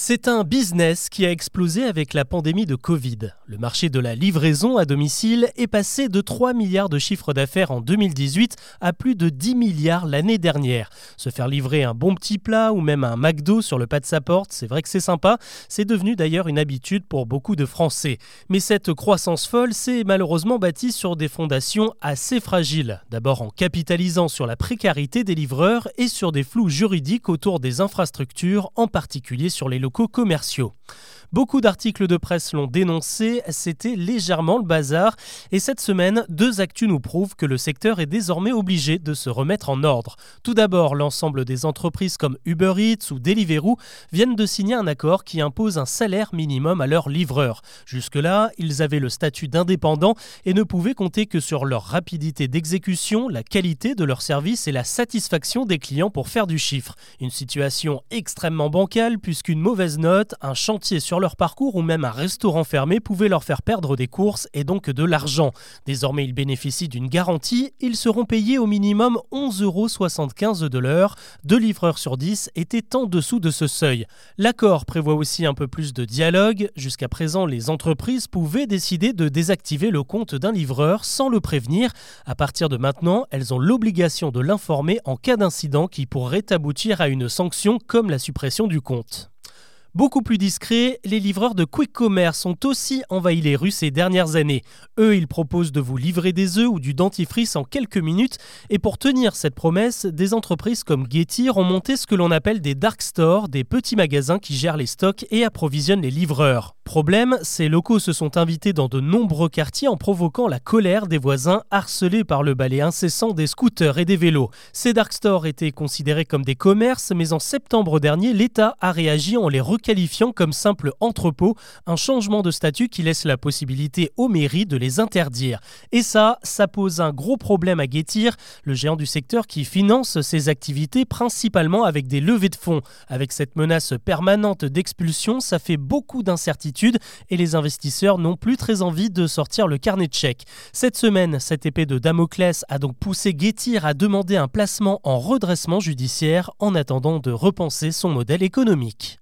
C'est un business qui a explosé avec la pandémie de Covid. Le marché de la livraison à domicile est passé de 3 milliards de chiffre d'affaires en 2018 à plus de 10 milliards l'année dernière. Se faire livrer un bon petit plat ou même un McDo sur le pas de sa porte, c'est vrai que c'est sympa. C'est devenu d'ailleurs une habitude pour beaucoup de Français. Mais cette croissance folle s'est malheureusement bâtie sur des fondations assez fragiles. D'abord en capitalisant sur la précarité des livreurs et sur des flous juridiques autour des infrastructures, en particulier sur les commerciaux. Beaucoup d'articles de presse l'ont dénoncé, c'était légèrement le bazar et cette semaine, deux actus nous prouvent que le secteur est désormais obligé de se remettre en ordre. Tout d'abord, l'ensemble des entreprises comme Uber Eats ou Deliveroo viennent de signer un accord qui impose un salaire minimum à leurs livreurs. Jusque-là, ils avaient le statut d'indépendant et ne pouvaient compter que sur leur rapidité d'exécution, la qualité de leur service et la satisfaction des clients pour faire du chiffre. Une situation extrêmement bancale puisqu'une mauvaise note, un chantier sur leur parcours ou même un restaurant fermé pouvait leur faire perdre des courses et donc de l'argent. Désormais, ils bénéficient d'une garantie. Ils seront payés au minimum 11,75 euros de l'heure. Deux livreurs sur 10 étaient en dessous de ce seuil. L'accord prévoit aussi un peu plus de dialogue. Jusqu'à présent, les entreprises pouvaient décider de désactiver le compte d'un livreur sans le prévenir. À partir de maintenant, elles ont l'obligation de l'informer en cas d'incident qui pourrait aboutir à une sanction comme la suppression du compte. Beaucoup plus discrets, les livreurs de quick commerce ont aussi envahi les rues ces dernières années. Eux, ils proposent de vous livrer des œufs ou du dentifrice en quelques minutes. Et pour tenir cette promesse, des entreprises comme Getir ont monté ce que l'on appelle des dark stores, des petits magasins qui gèrent les stocks et approvisionnent les livreurs. Problème, ces locaux se sont invités dans de nombreux quartiers en provoquant la colère des voisins harcelés par le balai incessant des scooters et des vélos. Ces dark stores étaient considérés comme des commerces, mais en septembre dernier, l'État a réagi en les requalifiant comme simples entrepôts, un changement de statut qui laisse la possibilité aux mairies de les interdire. Et ça, ça pose un gros problème à Guettir, le géant du secteur qui finance ses activités principalement avec des levées de fonds. Avec cette menace permanente d'expulsion, ça fait beaucoup d'incertitudes et les investisseurs n'ont plus très envie de sortir le carnet de chèques. Cette semaine, cette épée de Damoclès a donc poussé Getir à demander un placement en redressement judiciaire en attendant de repenser son modèle économique.